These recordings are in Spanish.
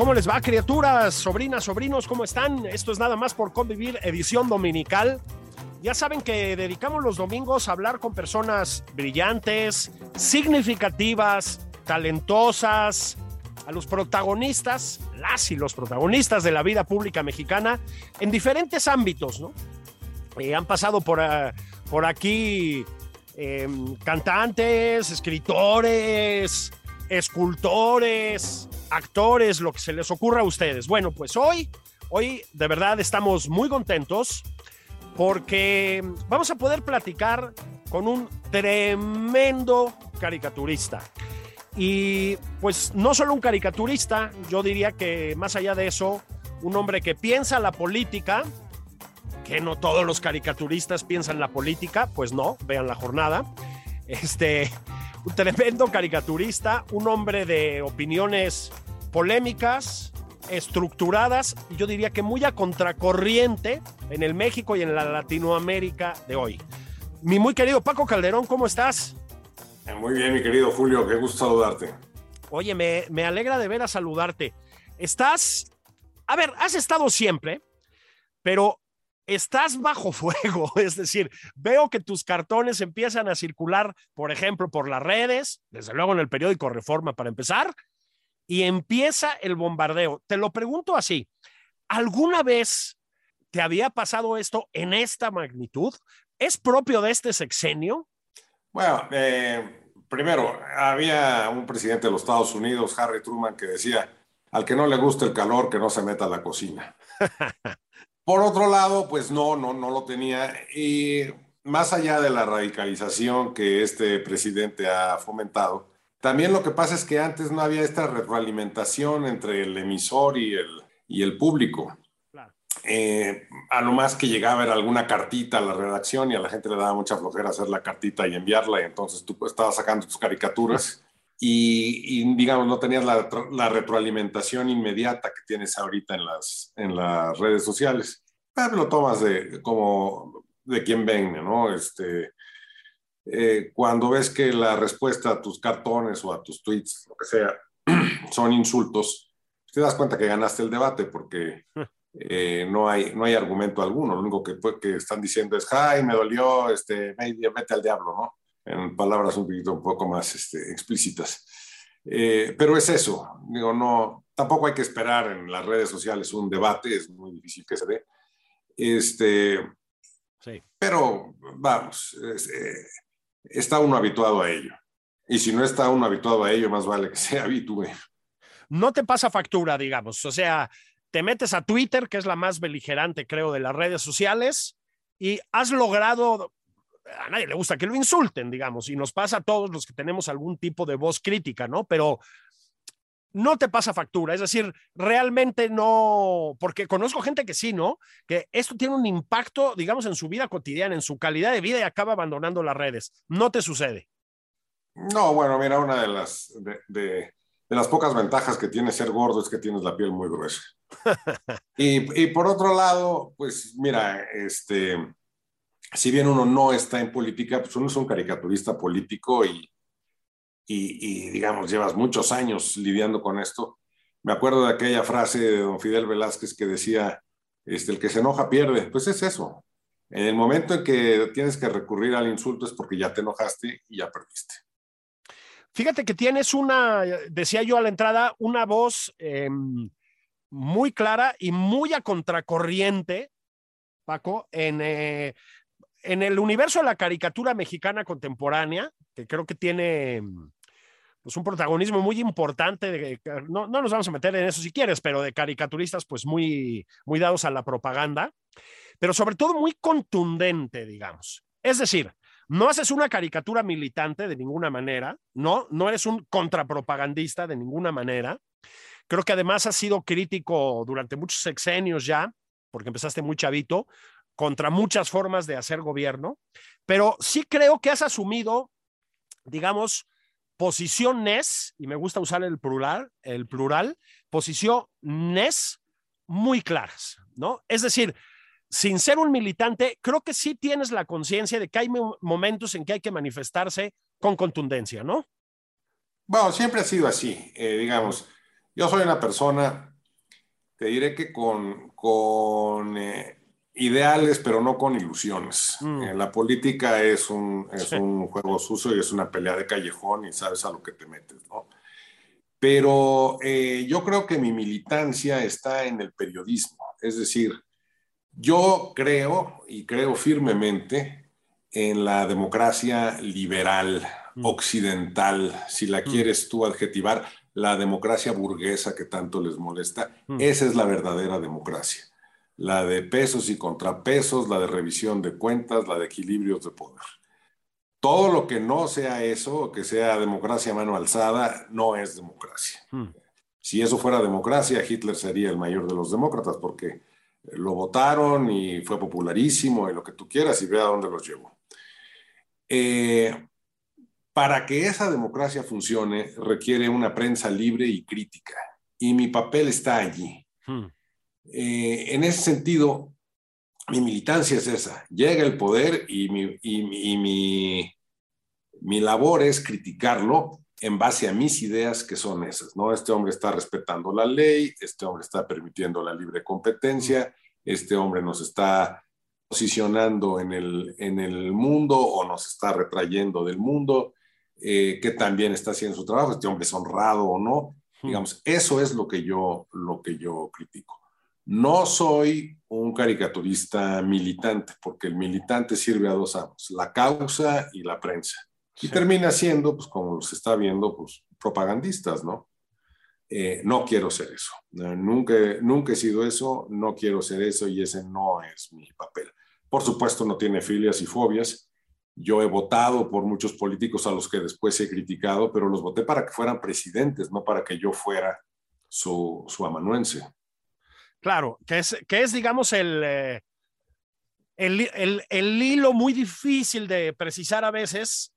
¿Cómo les va, criaturas, sobrinas, sobrinos? ¿Cómo están? Esto es nada más por convivir, edición dominical. Ya saben que dedicamos los domingos a hablar con personas brillantes, significativas, talentosas, a los protagonistas, las y los protagonistas de la vida pública mexicana en diferentes ámbitos, ¿no? Eh, han pasado por, uh, por aquí eh, cantantes, escritores, escultores, actores, lo que se les ocurra a ustedes. Bueno, pues hoy, hoy de verdad estamos muy contentos porque vamos a poder platicar con un tremendo caricaturista. Y pues no solo un caricaturista, yo diría que más allá de eso, un hombre que piensa la política, que no todos los caricaturistas piensan la política, pues no, vean la jornada. Este, un tremendo caricaturista, un hombre de opiniones polémicas, estructuradas, y yo diría que muy a contracorriente en el México y en la Latinoamérica de hoy. Mi muy querido Paco Calderón, ¿cómo estás? Muy bien, mi querido Julio, qué gusto saludarte. Oye, me, me alegra de ver a saludarte. Estás, a ver, has estado siempre, pero estás bajo fuego, es decir, veo que tus cartones empiezan a circular, por ejemplo, por las redes, desde luego en el periódico Reforma para empezar, y empieza el bombardeo. Te lo pregunto así, ¿alguna vez te había pasado esto en esta magnitud? ¿Es propio de este sexenio? Bueno, eh, primero, había un presidente de los Estados Unidos, Harry Truman, que decía, al que no le gusta el calor, que no se meta a la cocina. Por otro lado, pues no, no, no lo tenía. Y más allá de la radicalización que este presidente ha fomentado, también lo que pasa es que antes no había esta retroalimentación entre el emisor y el, y el público. Claro. Eh, a lo más que llegaba era alguna cartita a la redacción y a la gente le daba mucha flojera hacer la cartita y enviarla, y entonces tú estabas sacando tus caricaturas y, y digamos, no tenías la, la, retroalimentación inmediata que tienes ahorita en las, en las redes sociales. Pero lo tomas de, como de quien venga, ¿no? Este, eh, cuando ves que la respuesta a tus cartones o a tus tweets, lo que sea, son insultos, te das cuenta que ganaste el debate porque eh, no, hay, no hay argumento alguno. Lo único que, que están diciendo es, ay, me dolió, este, vete al diablo, ¿no? En palabras un poquito un poco más este, explícitas. Eh, pero es eso, digo, no, tampoco hay que esperar en las redes sociales un debate, es muy difícil que se dé. Este, sí. Pero vamos, es, eh, está uno habituado a ello. Y si no está uno habituado a ello, más vale que se habitúe. No te pasa factura, digamos. O sea, te metes a Twitter, que es la más beligerante, creo, de las redes sociales, y has logrado a nadie le gusta que lo insulten, digamos, y nos pasa a todos los que tenemos algún tipo de voz crítica, ¿no? Pero no te pasa factura, es decir, realmente no, porque conozco gente que sí, ¿no? Que esto tiene un impacto, digamos, en su vida cotidiana, en su calidad de vida y acaba abandonando las redes. No te sucede. No, bueno, mira, una de las, de, de, de las pocas ventajas que tiene ser gordo es que tienes la piel muy gruesa. y, y por otro lado, pues mira, este si bien uno no está en política, pues uno es un caricaturista político y, y, digamos, llevas muchos años lidiando con esto. Me acuerdo de aquella frase de don Fidel Velázquez que decía, este, el que se enoja pierde. Pues es eso. En el momento en que tienes que recurrir al insulto es porque ya te enojaste y ya perdiste. Fíjate que tienes una, decía yo a la entrada, una voz em, muy clara y muy a contracorriente, Paco, en, eh, en el universo de la caricatura mexicana contemporánea, que creo que tiene pues, un protagonismo muy importante, de, no, no, nos vamos a meter en eso si quieres, pero de caricaturistas pues muy, muy dados a la propaganda, pero sobre todo muy contundente, digamos. Es decir, no haces una caricatura militante de ninguna manera, no, no eres un contrapropagandista de ninguna manera. Creo que además has sido crítico durante muchos sexenios ya, porque empezaste muy chavito, contra muchas formas de hacer gobierno, pero sí creo que has asumido, digamos, posiciones, y me gusta usar el plural, el plural, posiciones muy claras, ¿no? Es decir, sin ser un militante, creo que sí tienes la conciencia de que hay momentos en que hay que manifestarse con contundencia, ¿no? Bueno, siempre ha sido así, eh, digamos. Yo soy una persona, te diré que con, eh, ideales, pero no con ilusiones. Mm. Eh, la política es un, es un juego sucio y es una pelea de callejón y sabes a lo que te metes, ¿no? Pero eh, yo creo que mi militancia está en el periodismo. Es decir, yo creo y creo firmemente en la democracia liberal, mm. occidental, si la mm. quieres tú adjetivar, la democracia burguesa que tanto les molesta. Esa es la verdadera democracia la de pesos y contrapesos, la de revisión de cuentas, la de equilibrios de poder. Todo lo que no sea eso, que sea democracia a mano alzada, no es democracia. Hmm. Si eso fuera democracia, Hitler sería el mayor de los demócratas, porque lo votaron y fue popularísimo y lo que tú quieras y vea dónde los llevó. Eh, para que esa democracia funcione requiere una prensa libre y crítica, y mi papel está allí. Hmm. Eh, en ese sentido, mi militancia es esa. Llega el poder y mi, y, mi, mi, labor es criticarlo en base a mis ideas que son esas, ¿no? Este hombre está respetando la ley, este hombre está permitiendo la libre competencia, este hombre nos está posicionando en el, en el mundo o nos está retrayendo del mundo, eh, que también está haciendo su trabajo, este hombre es honrado o no. Digamos, eso es lo que yo, lo que yo critico. No soy un caricaturista militante, porque el militante sirve a dos amos, la causa y la prensa. Y termina siendo, pues como se está viendo, pues propagandistas, ¿no? Eh, no quiero ser eso. nunca, nunca he sido eso, no quiero ser eso y ese no es mi papel. Por supuesto, no tiene filias y fobias. Yo he votado por muchos políticos a los que después he criticado, pero los voté para que fueran presidentes, no para que yo fuera su, su amanuense. Claro, que es, que es digamos, eh, el, el, el, hilo muy difícil de precisar a veces,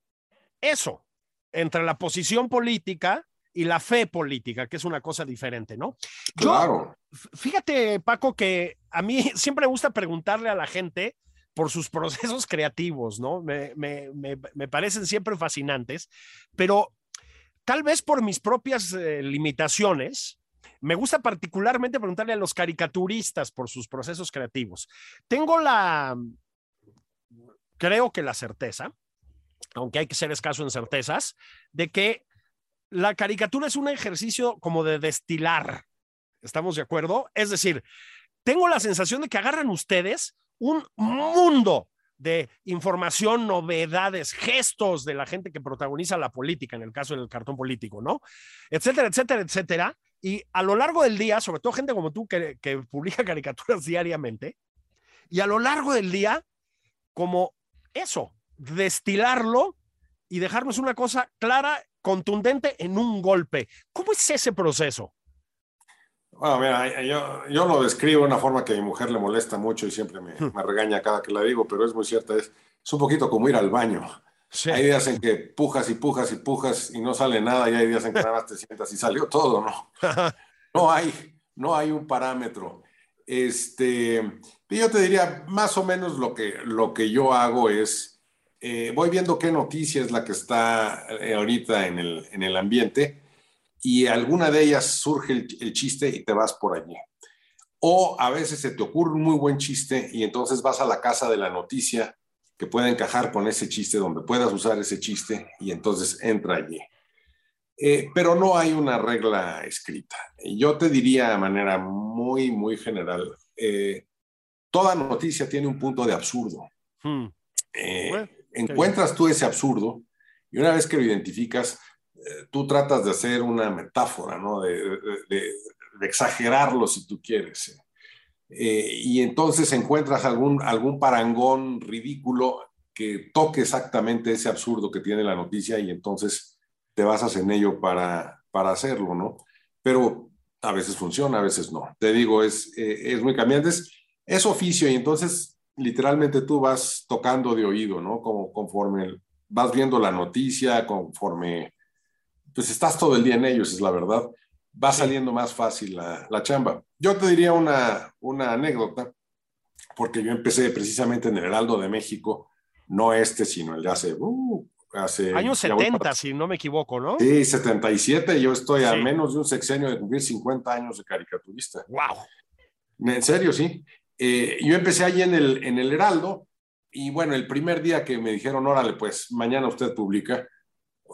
eso, entre la posición política y la fe política, que es una cosa diferente, ¿no? Claro. fíjate, Paco, que a mí siempre me gusta preguntarle a la gente por sus procesos creativos, ¿no? Me, me, me, me parecen siempre fascinantes, pero tal vez por mis propias eh, limitaciones, me gusta particularmente preguntarle a los caricaturistas por sus procesos creativos. Tengo la, creo que la certeza, aunque hay que ser escaso en certezas, de que la caricatura es un ejercicio como de destilar. ¿Estamos de acuerdo? Es decir, tengo la sensación de que agarran ustedes un mundo de información, novedades, gestos de la gente que protagoniza la política, en el caso del cartón político, ¿no? Etcétera, etcétera, etcétera. Y a lo largo del día, sobre todo gente como tú que, que publica caricaturas diariamente, y a lo largo del día, como eso, destilarlo y dejarnos una cosa clara, contundente en un golpe. ¿Cómo es ese proceso? Bueno, mira, yo, yo, lo describo de una forma que a mi mujer le molesta mucho y siempre me, hmm. me regaña cada que la digo, pero es muy cierta. Es, es un poquito como ir al baño. Hay días en que pujas y pujas y pujas y no sale nada y hay días en que nada más te sientas y salió todo, ¿no? No hay, no hay un parámetro. Este, yo te diría, más o menos lo que, lo que yo hago es, eh, voy viendo qué noticia es la que está eh, ahorita en el, en el ambiente y alguna de ellas surge el, el chiste y te vas por allí. O a veces se te ocurre un muy buen chiste y entonces vas a la casa de la noticia que pueda encajar con ese chiste, donde puedas usar ese chiste y entonces entra allí. Eh, pero no hay una regla escrita. Yo te diría de manera muy, muy general, eh, toda noticia tiene un punto de absurdo. Hmm. Eh, encuentras tú ese absurdo y una vez que lo identificas, tú tratas de hacer una metáfora, ¿no? De, exagerarlo si tú quieres. Y entonces encuentras algún, algún parangón ridículo que toque exactamente ese absurdo que tiene la noticia y entonces te basas en ello para, para hacerlo, ¿no? Pero a veces funciona, a veces no. Te digo, es, eh, es muy cambiante. Es, oficio y entonces literalmente tú vas tocando de oído, ¿no? Como conforme vas viendo la noticia, conforme, pues estás todo el día en ellos, es la verdad, va saliendo más fácil la, la chamba. Yo te diría una, una anécdota, porque yo empecé precisamente en el Heraldo de México, no este, sino el de hace uh, hace... Años 70, si no me equivoco, ¿no? Sí, 77, yo estoy a menos de un sexenio de cumplir 50 años de caricaturista. ¡Wow! En serio, sí. Eh, yo empecé allí en el, en el Heraldo y bueno, el primer día que me dijeron, órale, pues mañana usted publica,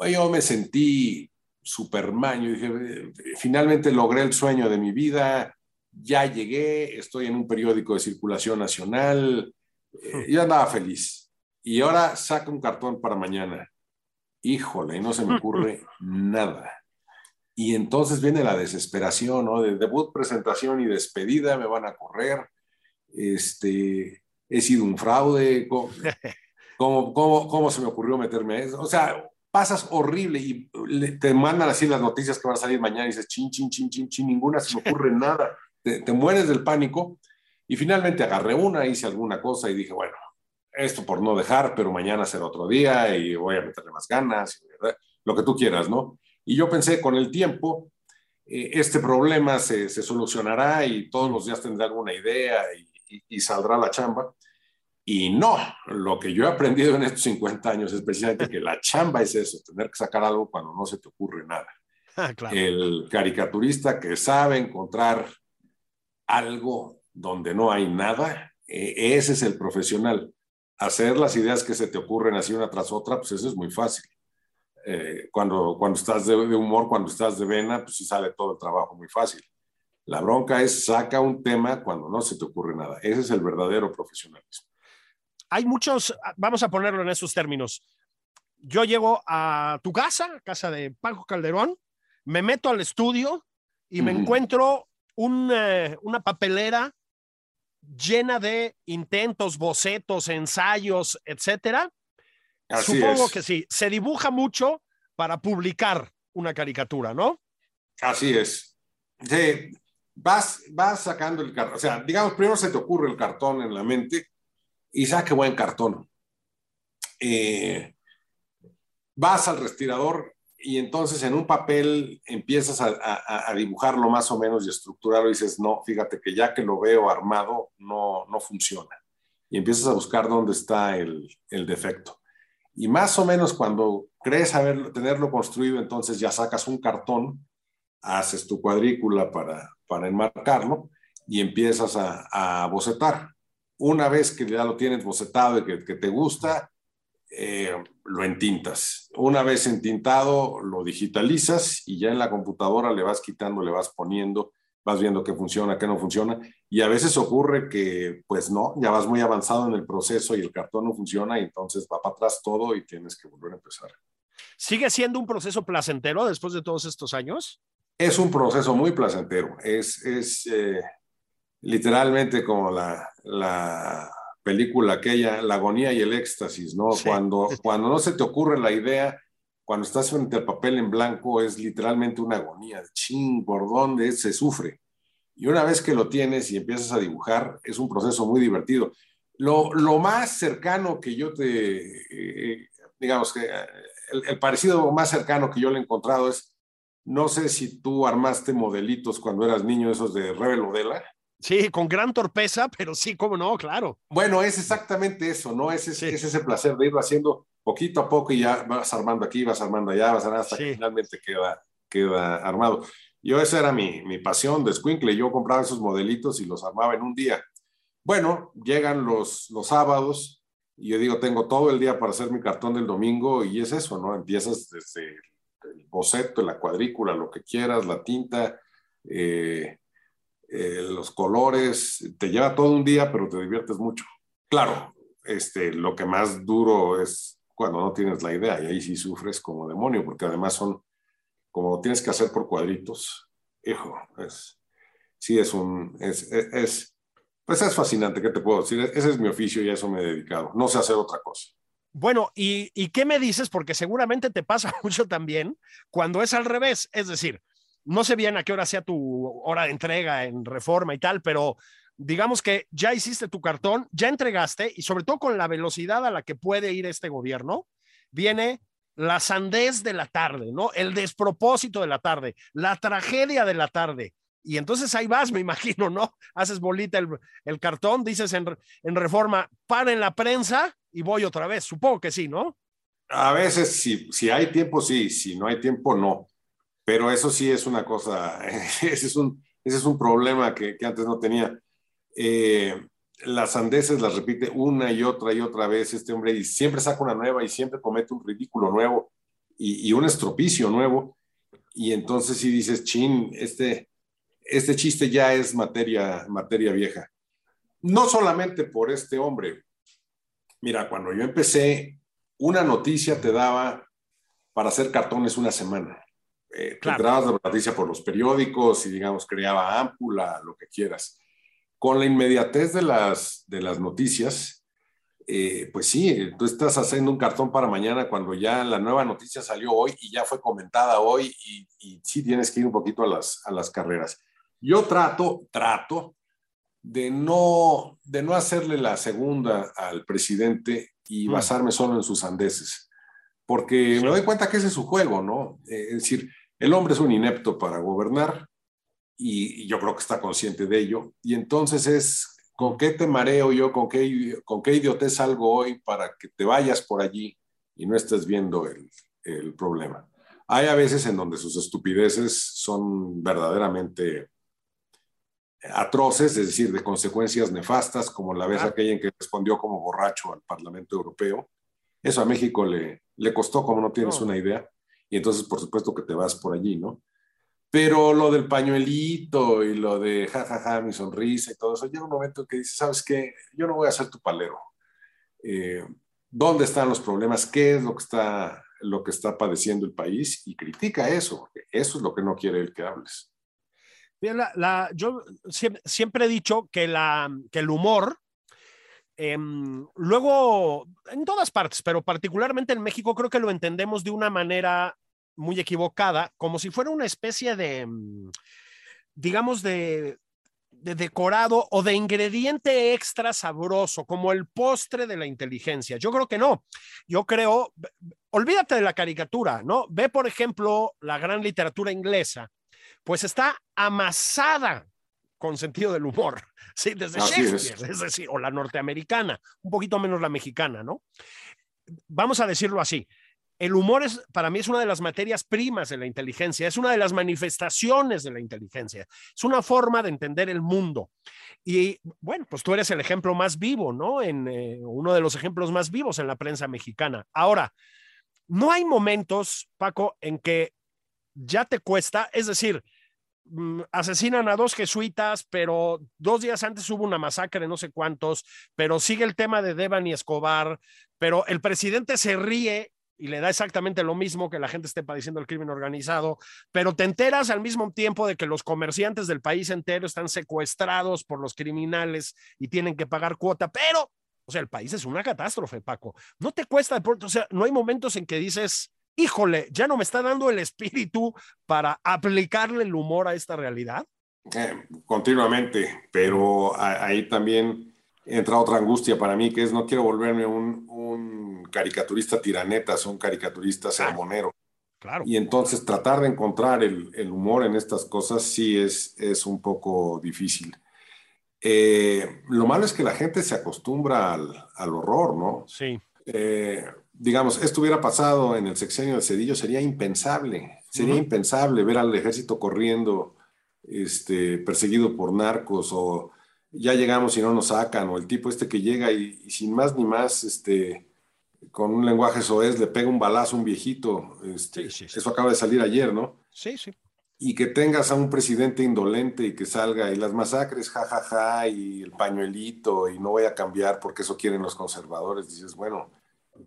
yo me sentí Superman, yo dije, finalmente logré el sueño de mi vida, ya llegué, estoy en un periódico de circulación nacional, eh, yo andaba feliz y ahora saca un cartón para mañana. Híjole, no se me ocurre nada. Y entonces viene la desesperación, ¿no? De debut, presentación y despedida, me van a correr. Este, he sido un fraude. ¿Cómo, cómo, cómo, se me ocurrió meterme a eso? O sea, pasas horrible y te mandan así las noticias que van a salir mañana y dices, chin, chin, chin, chin, chin, ninguna se me ocurre nada. Te, te mueres del pánico. Y finalmente agarré una, hice alguna cosa y dije, bueno, esto por no dejar, pero mañana será otro día y voy a meterle más ganas, lo que tú quieras, ¿no? Y yo pensé, con el tiempo, eh, este problema se, se, solucionará y todos los días tendré alguna idea y, y, saldrá la chamba. Y no, lo que yo he aprendido en estos 50 años es precisamente que la chamba es eso, tener que sacar algo cuando no se te ocurre nada. Ah, el caricaturista que sabe encontrar algo donde no hay nada, eh, ese es el profesional hacer las ideas que se te ocurren así una tras otra, pues eso es muy fácil. Eh, cuando, cuando estás de, humor, cuando estás de vena, pues sí sale todo el trabajo muy fácil. La bronca es saca un tema cuando no se te ocurre nada. Ese es el verdadero profesionalismo. Hay muchos, vamos a ponerlo en esos términos. Yo llego a tu casa, casa de Paco Calderón, me meto al estudio y me encuentro eh, una papelera llena de intentos, bocetos, ensayos, etcétera. Supongo que sí. Se dibuja mucho para publicar una caricatura, ¿no? Así es. vas, vas sacando el cartón. O sea, digamos, primero se te ocurre el cartón en la mente y saque buen cartón. Eh, vas al respirador y entonces en un papel empiezas a, dibujarlo más o menos y estructurarlo y dices, no, fíjate que ya que lo veo armado, no, no funciona. Y empiezas a buscar dónde está el, defecto. Y más o menos cuando crees haber, tenerlo construido, entonces ya sacas un cartón, haces tu cuadrícula para, para enmarcarlo y empiezas a, bocetar. Una vez que ya lo tienes bocetado y que, que te gusta, eh, lo entintas. Una vez entintado, lo digitalizas y ya en la computadora le vas quitando, le vas poniendo, vas viendo qué funciona, qué no funciona. Y a veces ocurre que, pues no, ya vas muy avanzado en el proceso y el cartón no funciona y entonces va para atrás todo y tienes que volver a empezar. ¿Sigue siendo un proceso placentero después de todos estos años? Es un proceso muy placentero. Es, es eh, literalmente como la, la película aquella, La agonía y el éxtasis, ¿no? Cuando, cuando no se te ocurre la idea, cuando estás frente al papel en blanco, es literalmente una agonía. Ching, ¿por dónde se sufre? Y una vez que lo tienes y empiezas a dibujar, es un proceso muy divertido. Lo, lo más cercano que yo te, eh, digamos que el, el, parecido más cercano que yo le he encontrado es, no sé si tú armaste modelitos cuando eras niño, esos de Rebel Modela. Sí, con gran torpeza, pero sí, cómo no, claro. Bueno, es exactamente eso, ¿no? Es, es, ese placer de irlo haciendo poquito a poco y ya vas armando aquí, vas armando allá, vas armando hasta que finalmente queda, queda armado. Yo, esa era mi, mi pasión de Squinkle. Yo compraba esos modelitos y los armaba en un día. Bueno, llegan los, los sábados y yo digo, tengo todo el día para hacer mi cartón del domingo y es eso, ¿no? Empiezas desde el boceto, la cuadrícula, lo que quieras, la tinta, eh, eh, los colores, te lleva todo un día, pero te diviertes mucho. Claro, este, lo que más duro es cuando no tienes la idea y ahí sí sufres como demonio, porque además son, como tienes que hacer por cuadritos, hijo, es, sí es un, es, es, pues es fascinante, ¿qué te puedo decir? Ese es mi oficio y a eso me he dedicado, no sé hacer otra cosa. Bueno, ¿y, ¿y qué me dices? Porque seguramente te pasa mucho también cuando es al revés, es decir, no sé bien a qué hora sea tu hora de entrega en reforma y tal, pero digamos que ya hiciste tu cartón, ya entregaste y sobre todo con la velocidad a la que puede ir este gobierno, viene la sandez de la tarde, ¿no? El despropósito de la tarde, la tragedia de la tarde. Y entonces ahí vas, me imagino, ¿no? Haces bolita el, cartón, dices en, en reforma, para en la prensa y voy otra vez. Supongo que sí, ¿no? A veces, si, si hay tiempo, sí, si no hay tiempo, no. Pero eso sí es una cosa, ese es un, ese es un problema que, que antes no tenía. Eh, las sandeces las repite una y otra y otra vez este hombre y siempre saca una nueva y siempre comete un ridículo nuevo y, un estropicio nuevo. Y entonces si dices, chin, este, este chiste ya es materia, materia vieja. No solamente por este hombre. Mira, cuando yo empecé, una noticia te daba para hacer cartones una semana. Eh, Te la noticia por los periódicos y, digamos, creaba ámpula, lo que quieras. Con la inmediatez de las, de las noticias, eh, pues sí, tú estás haciendo un cartón para mañana cuando ya la nueva noticia salió hoy y ya fue comentada hoy y, y sí tienes que ir un poquito a las, a las carreras. Yo trato, trato de no, de no hacerle la segunda al presidente y mm. basarme solo en sus andeses, porque me doy cuenta que ese es su juego, ¿no? Eh, es decir, el hombre es un inepto para gobernar y, yo creo que está consciente de ello. Y entonces es, ¿con qué te mareo yo? ¿Con qué, con qué idiotez salgo hoy para que te vayas por allí y no estés viendo el, el problema? Hay a veces en donde sus estupideces son verdaderamente atroces, es decir, de consecuencias nefastas, como la vez aquella en que respondió como borracho al Parlamento Europeo. Eso a México le, le costó, como no tienes una idea y entonces por supuesto que te vas por allí, ¿no? Pero lo del pañuelito y lo de jajaja, ja, ja, mi sonrisa y todo eso, llega un momento en que dices, ¿sabes qué? Yo no voy a ser tu palero. Eh, ¿Dónde están los problemas? ¿Qué es lo que, está, lo que está padeciendo el país? Y critica eso, porque eso es lo que no quiere él que hables. Bien, la, la, yo siempre, he dicho que, la, que el humor Em, luego, en todas partes, pero particularmente en México, creo que lo entendemos de una manera muy equivocada, como si fuera una especie de, em, digamos, de, de decorado o de ingrediente extra sabroso, como el postre de la inteligencia. Yo creo que no. Yo creo, olvídate de la caricatura, ¿no? Ve, por ejemplo, la gran literatura inglesa, pues está amasada con sentido del humor, ¿sí? Desde Shakespeare, es. decir, o la norteamericana, un poquito menos la mexicana, ¿no? Vamos a decirlo así. El humor es, para mí, es una de las materias primas de la inteligencia, es una de las manifestaciones de la inteligencia, es una forma de entender el mundo. Y bueno, pues tú eres el ejemplo más vivo, ¿no? En eh, uno de los ejemplos más vivos en la prensa mexicana. Ahora, no hay momentos, Paco, en que ya te cuesta, es decir, asesinan a dos jesuitas, pero dos días antes hubo una masacre, no sé cuántos, pero sigue el tema de Devan y Escobar, pero el presidente se ríe y le da exactamente lo mismo que la gente esté padeciendo el crimen organizado, pero te enteras al mismo tiempo de que los comerciantes del país entero están secuestrados por los criminales y tienen que pagar cuota, pero, o sea, el país es una catástrofe, Paco. No te cuesta o sea, no hay momentos en que dices, híjole, ya no me está dando el espíritu para aplicarle el humor a esta realidad? Eh, continuamente, pero ahí también entra otra angustia para mí, que es no quiero volverme un, un caricaturista tiranetas, un caricaturista sermonero. Claro. Y entonces tratar de encontrar el, el, humor en estas cosas sí es, es un poco difícil. Eh, lo malo es que la gente se acostumbra al, al horror, ¿no? Sí. Eh, digamos, esto hubiera pasado en el sexenio de Cedillo, sería impensable, sería impensable ver al ejército corriendo, este, perseguido por narcos, o ya llegamos y no nos sacan, o el tipo este que llega y, sin más ni más, este, con un lenguaje soez le pega un balazo a un viejito. Este, eso acaba de salir ayer, ¿no? Sí, sí. Y que tengas a un presidente indolente y que salga y las masacres, jajaja, ja, ja, y el pañuelito y no voy a cambiar porque eso quieren los conservadores. Dices, bueno,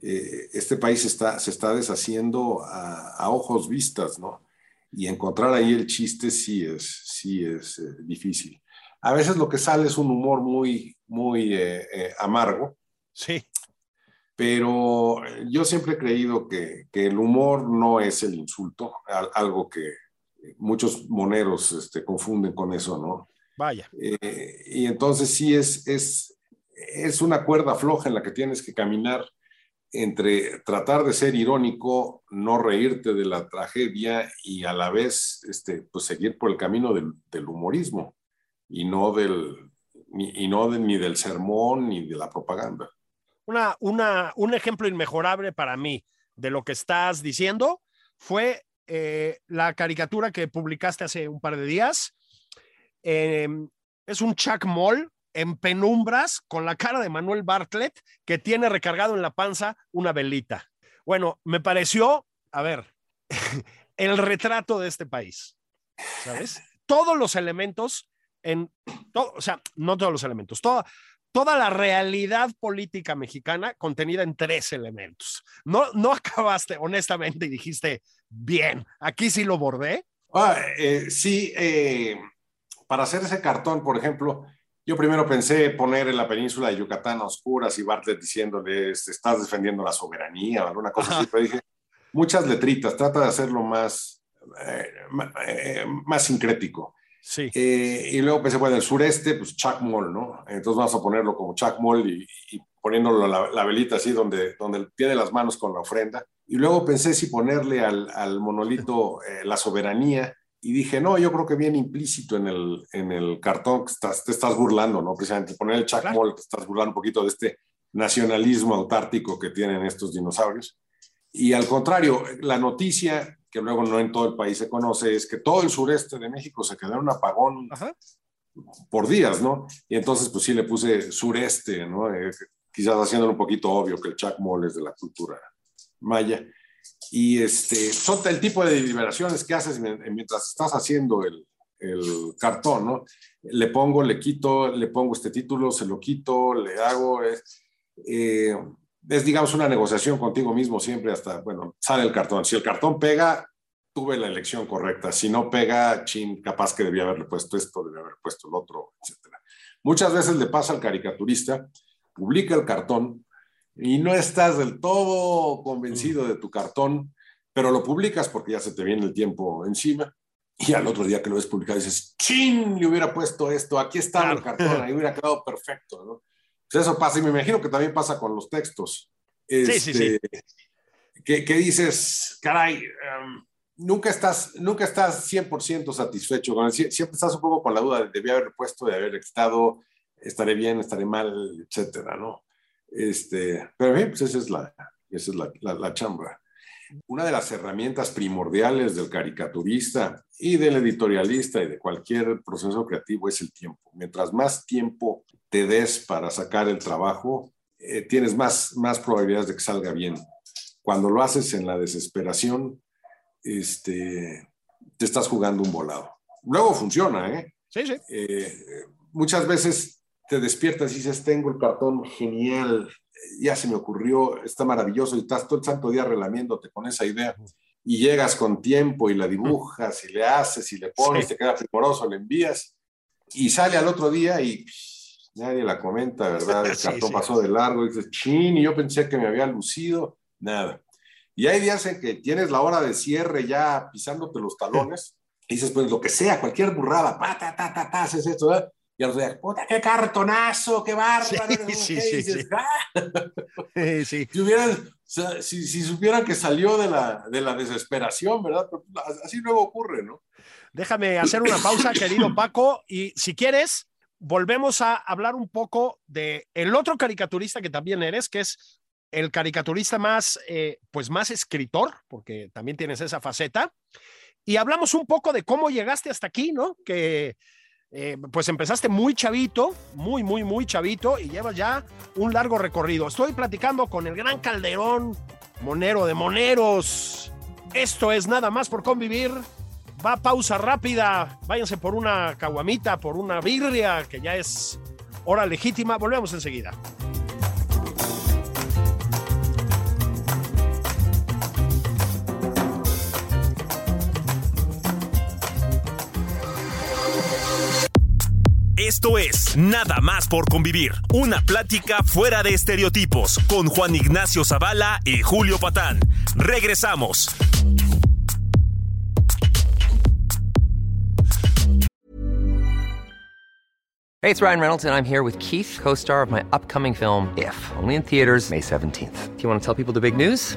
eh, este país está, se está deshaciendo a, ojos vistas, ¿no? Y encontrar ahí el chiste sí es, sí es eh, difícil. A veces lo que sale es un humor muy, muy eh, amargo. Sí. Pero yo siempre he creído que, que, el humor no es el insulto, algo que muchos moneros este, confunden con eso, ¿no? Vaya. y entonces sí es, es, es una cuerda floja en la que tienes que caminar entre tratar de ser irónico, no reírte de la tragedia y a la vez este, pues seguir por el camino del, humorismo y no, del, ni, y no ni del sermón ni de la propaganda. Una, un ejemplo inmejorable para mí de lo que estás diciendo fue eh, la caricatura que publicaste hace un par de días. Em, es un Chuck Moll en penumbras con la cara de Manuel Bartlett que tiene recargado en la panza una velita. Bueno, me pareció, a ver, el retrato de este país, ¿sabes? Todos los elementos en, o sea, no todos los elementos, toda, toda la realidad política mexicana contenida en tres elementos. No, no acabaste honestamente y dijiste, bien, aquí sí lo bordé. Ah, eh, sí, eh, para hacer ese cartón, por ejemplo, yo primero pensé poner en la península de Yucatán a oscuras y Bartlett diciéndole, estás defendiendo la soberanía o alguna cosa así, pero dije, muchas letritas, trata de hacerlo más, eh, eh, más sincrético. Sí. Eh, y luego pensé, bueno, el sureste, pues Chuck Moll, ¿no? Entonces vamos a ponerlo como Chuck Moll y, poniéndolo la, velita así donde, donde tiene las manos con la ofrenda. Y luego pensé si ponerle al, al monolito la soberanía y dije, no, yo creo que viene implícito en el, en el cartón que estás, te estás burlando, ¿no? Precisamente poner el Chuck te estás burlando un poquito de este nacionalismo autártico que tienen estos dinosaurios. Y al contrario, la noticia, que luego no en todo el país se conoce, es que todo el sureste de México se quedó en un apagón por días, ¿no? Y entonces, pues sí le puse sureste, ¿no? Eh, quizás haciéndolo un poquito obvio que el Chuck es de la cultura maya. Y este, son el tipo de liberaciones que haces mientras estás haciendo el, el cartón, ¿no? Le pongo, le quito, le pongo este título, se lo quito, le hago. Es, eh, es, digamos, una negociación contigo mismo siempre hasta, bueno, sale el cartón. Si el cartón pega, tuve la elección correcta. Si no pega, chin, capaz que debía haberle puesto esto, debía haber puesto el otro, etc. Muchas veces le pasa al caricaturista, publica el cartón, y no estás del todo convencido de tu cartón, pero lo publicas porque ya se te viene el tiempo encima. Y al otro día que lo ves publicado dices, ¡chin! Le hubiera puesto esto, aquí está el cartón, ahí hubiera quedado perfecto, ¿no? Pues eso pasa y me imagino que también pasa con los textos. sí, sí, sí. Este, que, dices, caray, em, nunca estás, nunca estás 100% satisfecho. Siempre estás un poco con la duda de debí haber puesto, de haber estado, estaré bien, estaré mal, etcétera, ¿no? Este, pero bien, pues esa es, la, esa es la, la, chamba. Una de las herramientas primordiales del caricaturista y del editorialista y de cualquier proceso creativo es el tiempo. Mientras más tiempo te des para sacar el trabajo, eh, tienes más, más probabilidades de que salga bien. Cuando lo haces en la desesperación, este, te estás jugando un volado. Luego funciona, ¿eh? Sí, sí. Eh, muchas veces te despiertas y dices, tengo el cartón genial, ya se me ocurrió, está maravilloso y estás todo el santo día relamiéndote con esa idea y llegas con tiempo y la dibujas y le haces y le pones, te queda primoroso, le envías y sale al otro día y nadie la comenta, ¿verdad? El cartón pasó de largo y dices, chin, y yo pensé que me había lucido, nada. Y hay días en que tienes la hora de cierre ya pisándote los talones y dices, pues lo que sea, cualquier burrada, pa, ta, ta, ta, ta, haces esto, ¿verdad? Y al día, puta, qué cartonazo, qué bárbaro. Sí, sí, sí, sí. Si, si, supieran que salió de la, de la desesperación, ¿verdad? así luego ocurre, ¿no? Déjame hacer una pausa, querido Paco, y si quieres, volvemos a hablar un poco de el otro caricaturista que también eres, que es el caricaturista más, eh, pues más escritor, porque también tienes esa faceta. Y hablamos un poco de cómo llegaste hasta aquí, ¿no? Que eh, pues empezaste muy chavito, muy, muy, muy chavito y llevas ya un largo recorrido. Estoy platicando con el gran Calderón, monero de moneros. Esto es nada más por convivir. Va pausa rápida. Váyanse por una caguamita, por una birria, que ya es hora legítima. Volvemos enseguida. Esto es Nada más por convivir, una plática fuera de estereotipos con Juan Ignacio Zavala y Julio Patán. Regresamos. Hey, it's Ryan Reynolds and I'm here with Keith, co-star of my upcoming film If, only in theaters May 17th. Do you want to tell people the big news?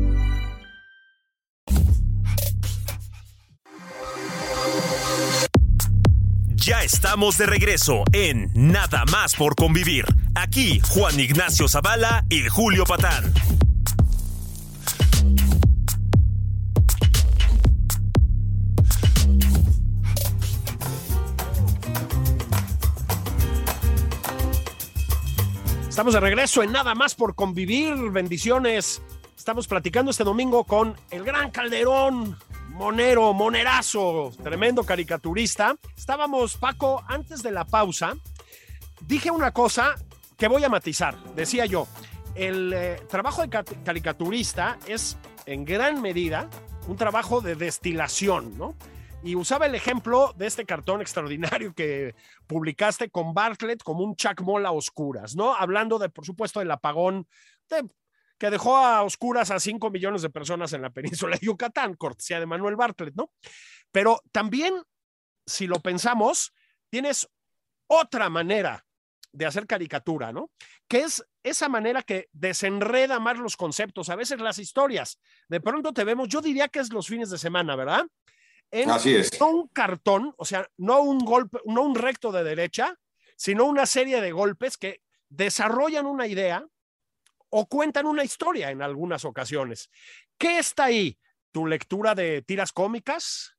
Ya estamos de regreso en Nada más por convivir. Aquí Juan Ignacio Zavala y Julio Patán. Estamos de regreso en Nada más por convivir. Bendiciones. Estamos platicando este domingo con el gran Calderón, monero, monerazo, tremendo caricaturista. Estábamos, Paco, antes de la pausa, dije una cosa que voy a matizar. Decía yo, el eh, trabajo de caricaturista es en gran medida un trabajo de destilación, ¿no? Y usaba el ejemplo de este cartón extraordinario que publicaste con Bartlett como un chacmola a oscuras, ¿no? Hablando de, por supuesto, del apagón que dejó a oscuras a 5 millones de personas en la península de Yucatán, cortesía de Manuel Bartlett, ¿no? Pero también, si lo pensamos, tienes otra manera de hacer caricatura, ¿no? Que es esa manera que desenreda más los conceptos, a veces las historias. De pronto te vemos, yo diría que es los fines de semana, ¿verdad? En, Así es. No un cartón, o sea, no un golpe, no un recto de derecha, sino una serie de golpes que desarrollan una idea, o cuentan una historia en algunas ocasiones. ¿Qué está ahí? ¿Tu lectura de tiras cómicas?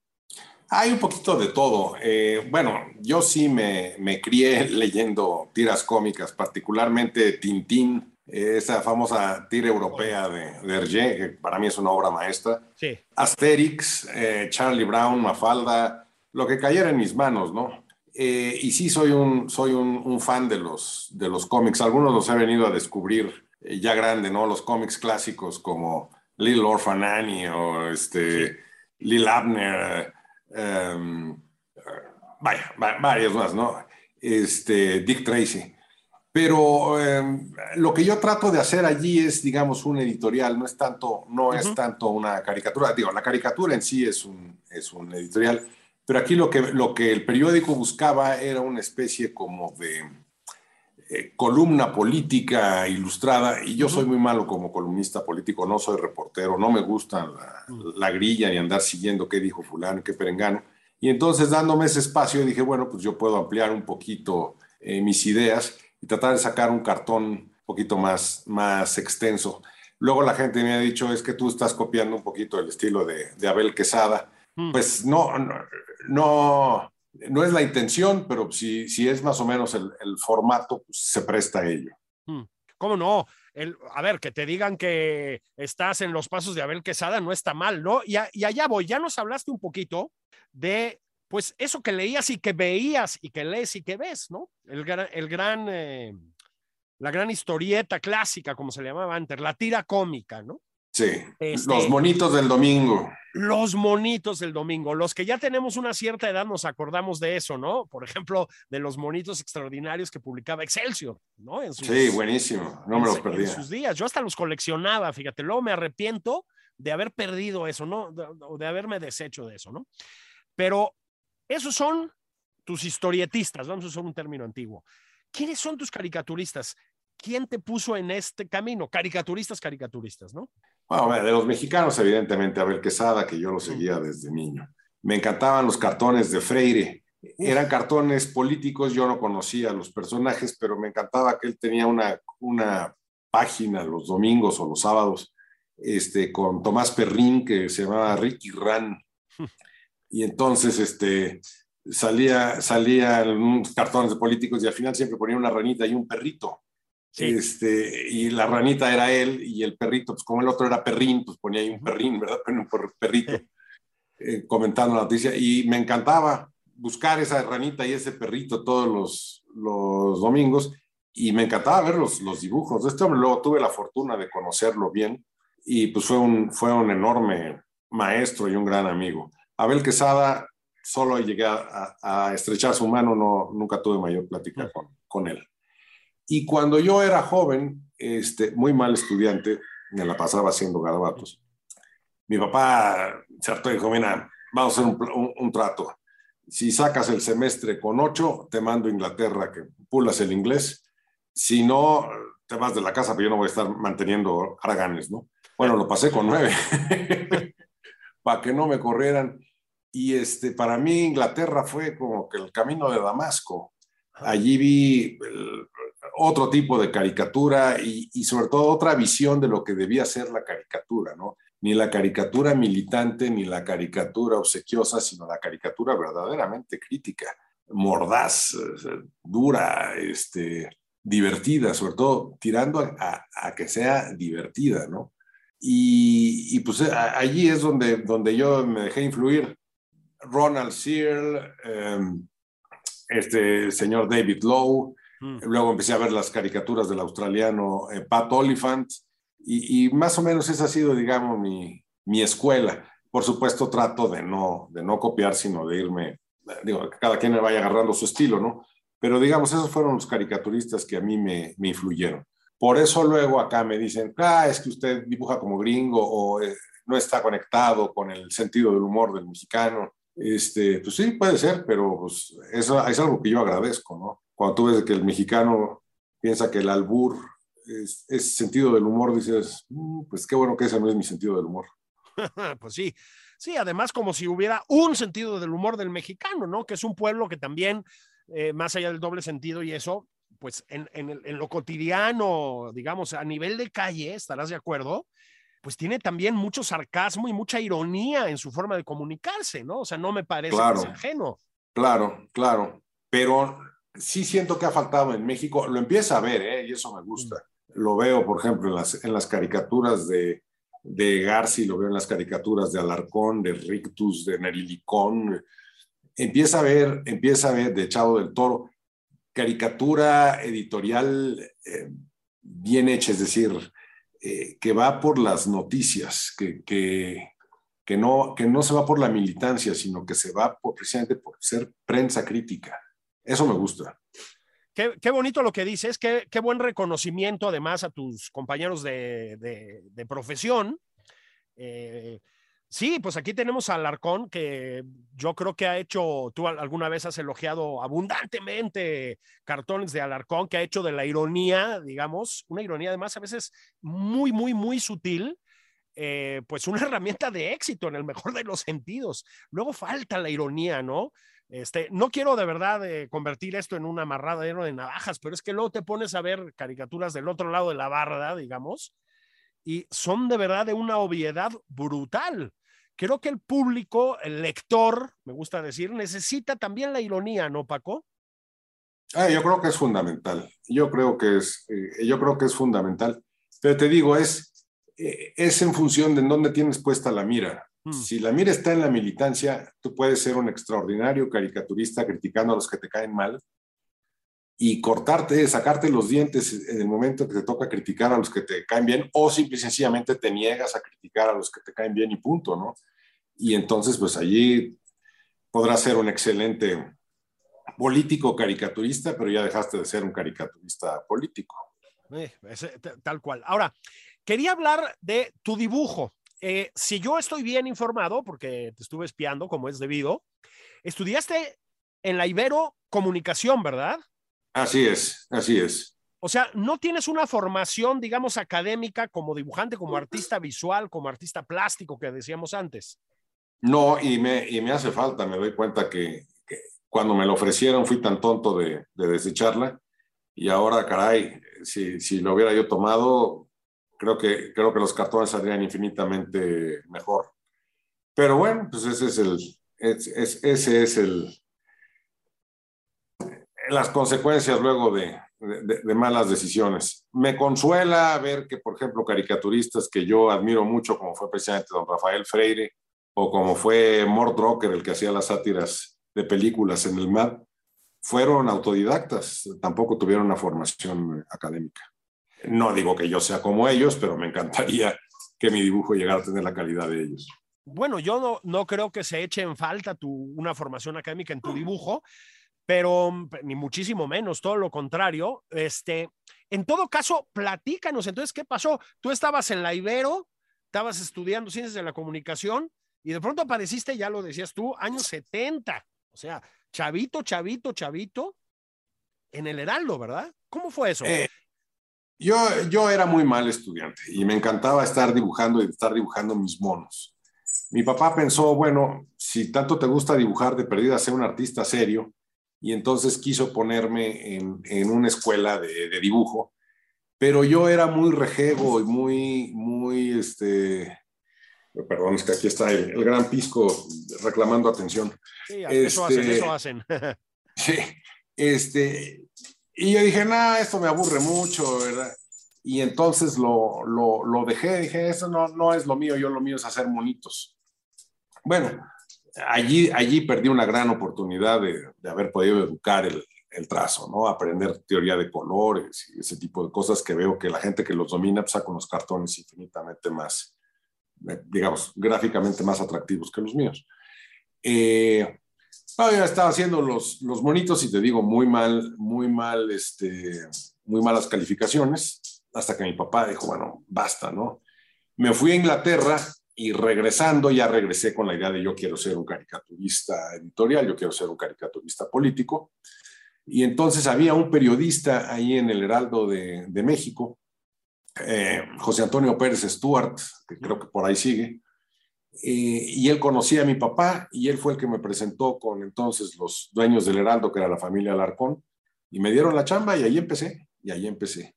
Hay un poquito de todo. Eh, bueno, yo sí me, me, crié leyendo tiras cómicas, particularmente Tintín, esa famosa tira europea de, de Hergé, que para mí es una obra maestra. Sí. Asterix, eh, Charlie Brown, Mafalda, lo que cayera en mis manos, ¿no? Eh, y sí soy un, soy un, un, fan de los, de los cómics. Algunos los he venido a descubrir eh, ya grande, ¿no? Los cómics clásicos como Little Orphan Annie o este, Lil Abner, um, vaya, varios más, ¿no? Este, Dick Tracy. Pero um, lo que yo trato de hacer allí es, digamos, un editorial, no es tanto, no es tanto una caricatura. Digo, la caricatura en sí es un, es un editorial, pero aquí lo que, lo que el periódico buscaba era una especie como de, eh, columna política ilustrada, y yo soy muy malo como columnista político, no soy reportero, no me gusta la, grilla ni andar siguiendo qué dijo fulano, qué perengano. Y entonces dándome ese espacio dije, bueno, pues yo puedo ampliar un poquito eh, mis ideas y tratar de sacar un cartón un poquito más, más extenso. Luego la gente me ha dicho, es que tú estás copiando un poquito el estilo de, de Abel Quesada. Pues no, no, no no es la intención, pero si, si es más o menos el, formato, pues se presta a ello. Hmm. ¿Cómo no? El, a ver, que te digan que estás en los pasos de Abel Quesada no está mal, ¿no? Y, allá voy, ya nos hablaste un poquito de, pues, eso que leías y que veías y que lees y que ves, ¿no? El, el gran, eh, la gran historieta clásica, como se le llamaba antes, la tira cómica, ¿no? Sí, este, los monitos del domingo. Los monitos del domingo, los que ya tenemos una cierta edad nos acordamos de eso, ¿no? Por ejemplo, de los monitos extraordinarios que publicaba Excelsior, ¿no? sí, buenísimo, no me los perdí. En sus días, yo hasta los coleccionaba, fíjate, luego me arrepiento de haber perdido eso, ¿no? De, de haberme deshecho de eso, ¿no? Pero esos son tus historietistas, vamos a usar un término antiguo. ¿Quiénes son tus caricaturistas? ¿quién te puso en este camino? Caricaturistas, caricaturistas, ¿no? Bueno, de los mexicanos, evidentemente, Abel Quesada, que yo lo seguía desde niño. Me encantaban los cartones de Freire. Eran cartones políticos, yo no conocía a los personajes, pero me encantaba que él tenía una, una página los domingos o los sábados este, con Tomás Perrín, que se llamaba Ricky Ran. Y entonces este, salía, salía unos cartones de políticos y al final siempre ponía una ranita y un perrito. Este, y la ranita era él y el perrito, pues como el otro era perrín, pues ponía ahí un perrín, ¿verdad? Un perrito eh, comentando la noticia. Y me encantaba buscar esa ranita y ese perrito todos los, los domingos y me encantaba ver los, los dibujos. Este hombre luego tuve la fortuna de conocerlo bien y pues fue un, fue un enorme maestro y un gran amigo. Abel Quesada, solo llegué a, a estrechar su mano, no, nunca tuve mayor plática con, con él. Y cuando yo era joven, este, muy mal estudiante, me la pasaba haciendo garabatos. Mi papá se hartó y dijo, mira, vamos a hacer un, un, trato. Si sacas el semestre con ocho, te mando a Inglaterra que pulas el inglés. Si no, te vas de la casa, pero yo no voy a estar manteniendo haraganes, ¿no? Bueno, lo pasé con nueve, para que no me corrieran. Y este, para mí Inglaterra fue como que el camino de Damasco. Allí vi el, otro tipo de caricatura y, sobre todo otra visión de lo que debía ser la caricatura, ¿no? Ni la caricatura militante, ni la caricatura obsequiosa, sino la caricatura verdaderamente crítica, mordaz, dura, este, divertida, sobre todo tirando a, que sea divertida, ¿no? Y, y pues allí es donde, donde yo me dejé influir. Ronald Searle, eh, este señor David Lowe, Mm. Luego empecé a ver las caricaturas del australiano eh, Pat Oliphant y, más o menos esa ha sido, digamos, mi, mi, escuela. Por supuesto, trato de no, de no copiar, sino de irme, digo, cada quien vaya agarrando su estilo, ¿no? Pero digamos, esos fueron los caricaturistas que a mí me, me influyeron. Por eso luego acá me dicen, ah, es que usted dibuja como gringo o eh, no está conectado con el sentido del humor del mexicano. Este, pues sí, puede ser, pero pues, eso es algo que yo agradezco, ¿no? Cuando tú ves que el mexicano piensa que el albur es, es sentido del humor, dices, mm, pues qué bueno que ese no es mi sentido del humor. pues sí, sí, además como si hubiera un sentido del humor del mexicano, ¿no? Que es un pueblo que también, eh, más allá del doble sentido y eso, pues en, en, en, lo cotidiano, digamos, a nivel de calle, estarás de acuerdo, pues tiene también mucho sarcasmo y mucha ironía en su forma de comunicarse, ¿no? O sea, no me parece claro, ajeno. Claro, claro, pero sí siento que ha faltado en México, lo empieza a ver, ¿eh? y eso me gusta. Lo veo, por ejemplo, en las, en las caricaturas de, de Garci, lo veo en las caricaturas de Alarcón, de Rictus, de Nerilicón. Empieza a ver, empieza a ver de Chavo del Toro, caricatura editorial eh, bien hecha, es decir, eh, que va por las noticias, que, que, no, que no se va por la militancia, sino que se va precisamente por ser prensa crítica. Eso me gusta. Qué, qué, bonito lo que dices, qué, qué, buen reconocimiento además a tus compañeros de, de, profesión. Eh, sí, pues aquí tenemos a Alarcón, que yo creo que ha hecho, tú alguna vez has elogiado abundantemente cartones de Alarcón, que ha hecho de la ironía, digamos, una ironía además a veces muy, muy, muy sutil. Eh, pues una herramienta de éxito en el mejor de los sentidos. Luego falta la ironía, ¿no? Este, no quiero de verdad eh, convertir esto en una amarrada de navajas, pero es que luego te pones a ver caricaturas del otro lado de la barra, digamos, y son de verdad de una obviedad brutal. Creo que el público, el lector, me gusta decir, necesita también la ironía, ¿no, Paco? Ah, yo creo que es fundamental. Yo creo que es, eh, yo creo que es fundamental. Pero te digo, es, es en función de en dónde tienes puesta la mira. Hmm. Si la mira está en la militancia, tú puedes ser un extraordinario caricaturista criticando a los que te caen mal y cortarte, sacarte los dientes en el momento que te toca criticar a los que te caen bien o simple y sencillamente te niegas a criticar a los que te caen bien y punto, ¿no? Y entonces, pues allí podrás ser un excelente político caricaturista, pero ya dejaste de ser un caricaturista político. Eh, tal cual. Ahora, quería hablar de tu dibujo. Eh, si yo estoy bien informado, porque te estuve espiando como es debido, estudiaste en la Ibero Comunicación, ¿verdad? Así es, así es. O sea, no tienes una formación, digamos, académica como dibujante, como artista visual, como artista plástico que decíamos antes. No, y me, y me hace falta, me doy cuenta que, cuando me lo ofrecieron fui tan tonto de, de desecharla y ahora, caray, si, si, lo hubiera yo tomado, creo que, creo que los cartones saldrían infinitamente mejor. Pero bueno, pues ese es el, es, ese es el, las consecuencias luego de, de, malas decisiones. Me consuela ver que, por ejemplo, caricaturistas que yo admiro mucho, como fue precisamente don Rafael Freire, o como fue Mort Drucker, el que hacía las sátiras de películas en el MAD, fueron autodidactas, tampoco tuvieron una formación académica. No digo que yo sea como ellos, pero me encantaría que mi dibujo llegara a tener la calidad de ellos. Bueno, yo no, no creo que se eche en falta tu, una formación académica en tu dibujo, pero mm, ni muchísimo menos, todo lo contrario. Este, en todo caso, platícanos, entonces, ¿qué pasó? Tú estabas en la Ibero, estabas estudiando ciencias de la comunicación y de pronto apareciste, ya lo decías tú, años 70, o sea, chavito, chavito, chavito, en el Heraldo, ¿verdad? ¿Cómo fue eso? Eh, yo, yo era muy mal estudiante y me encantaba estar dibujando y estar dibujando mis monos. Mi papá pensó, bueno, si tanto te gusta dibujar, de perdida, ser un artista serio, y entonces quiso ponerme en, en una escuela de, de, dibujo, pero yo era muy rejego y muy, muy, este, perdón, es que aquí está el, el gran pisco reclamando atención. Sí, eso hacen, este, eso hacen. sí, este, y yo dije, nada, esto me aburre mucho, ¿verdad? Y entonces lo, lo, lo, dejé, dije, eso no, no es lo mío, yo lo mío es hacer monitos. Bueno, allí, allí perdí una gran oportunidad de, de haber podido educar el, el, trazo, ¿no? Aprender teoría de colores y ese tipo de cosas que veo que la gente que los domina pues, saca unos cartones infinitamente más, eh, digamos, gráficamente más atractivos que los míos. Eh, no, ya estaba haciendo los, los monitos y te digo, muy mal, muy mal, este, muy malas calificaciones, hasta que mi papá dijo, bueno, basta, ¿no? Me fui a Inglaterra y regresando ya regresé con la idea de yo quiero ser un caricaturista editorial, yo quiero ser un caricaturista político. Y entonces había un periodista ahí en el Heraldo de, de México, eh, José Antonio Pérez Stuart, que creo que por ahí sigue, eh, y él conocía a mi papá y él fue el que me presentó con entonces los dueños del Heraldo, que era la familia Alarcón, y me dieron la chamba y ahí empecé, y ahí empecé.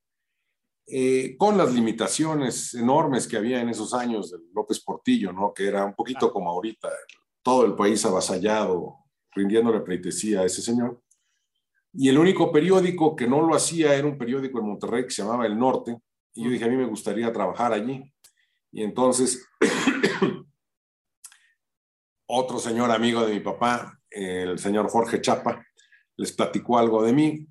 Eh, con las limitaciones enormes que había en esos años de López Portillo, ¿no? que era un poquito como ahorita, todo el país avasallado, rindiéndole pleitesía a ese señor. Y el único periódico que no lo hacía era un periódico en Monterrey que se llamaba El Norte, y yo dije, a mí me gustaría trabajar allí. Y entonces, otro señor amigo de mi papá, el señor Jorge Chapa, les platicó algo de mí